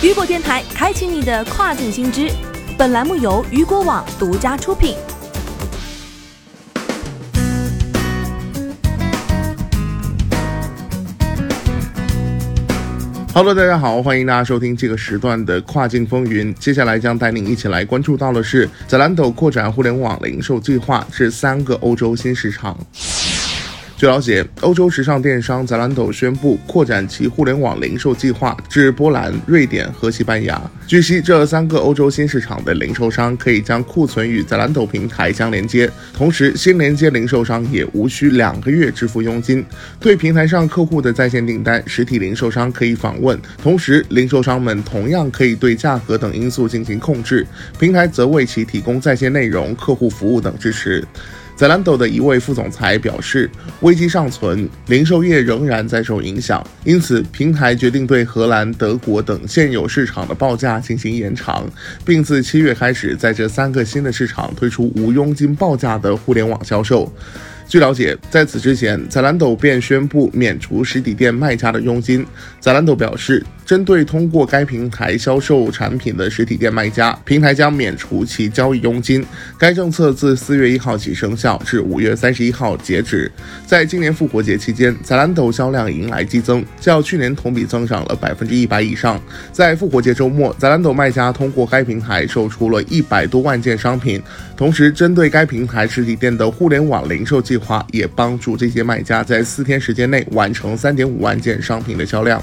雨果电台开启你的跨境新知。本栏目由雨果网独家出品。Hello，大家好，欢迎大家收听这个时段的跨境风云。接下来将带您一起来关注到的是，Zalando 扩展互联网零售计划至三个欧洲新市场。据了解，欧洲时尚电商 Zalando 宣布扩展其互联网零售计划至波兰、瑞典和西班牙。据悉，这三个欧洲新市场的零售商可以将库存与 Zalando 平台相连接，同时新连接零售商也无需两个月支付佣金。对平台上客户的在线订单，实体零售商可以访问，同时零售商们同样可以对价格等因素进行控制，平台则为其提供在线内容、客户服务等支持。Zalando 的一位副总裁表示，危机尚存，零售业仍然在受影响，因此平台决定对荷兰、德国等现有市场的报价进行延长，并自七月开始在这三个新的市场推出无佣金报价的互联网销售。据了解，在此之前，Zalando 便宣布免除实体店卖家的佣金。Zalando 表示，针对通过该平台销售产品的实体店卖家，平台将免除其交易佣金。该政策自四月一号起生效，至五月三十一号截止。在今年复活节期间，Zalando 销量迎来激增，较去年同比增长了百分之一百以上。在复活节周末，Zalando 卖家通过该平台售出了一百多万件商品。同时，针对该平台实体店的互联网零售计划，也帮助这些卖家在四天时间内完成三点五万件商品的销量。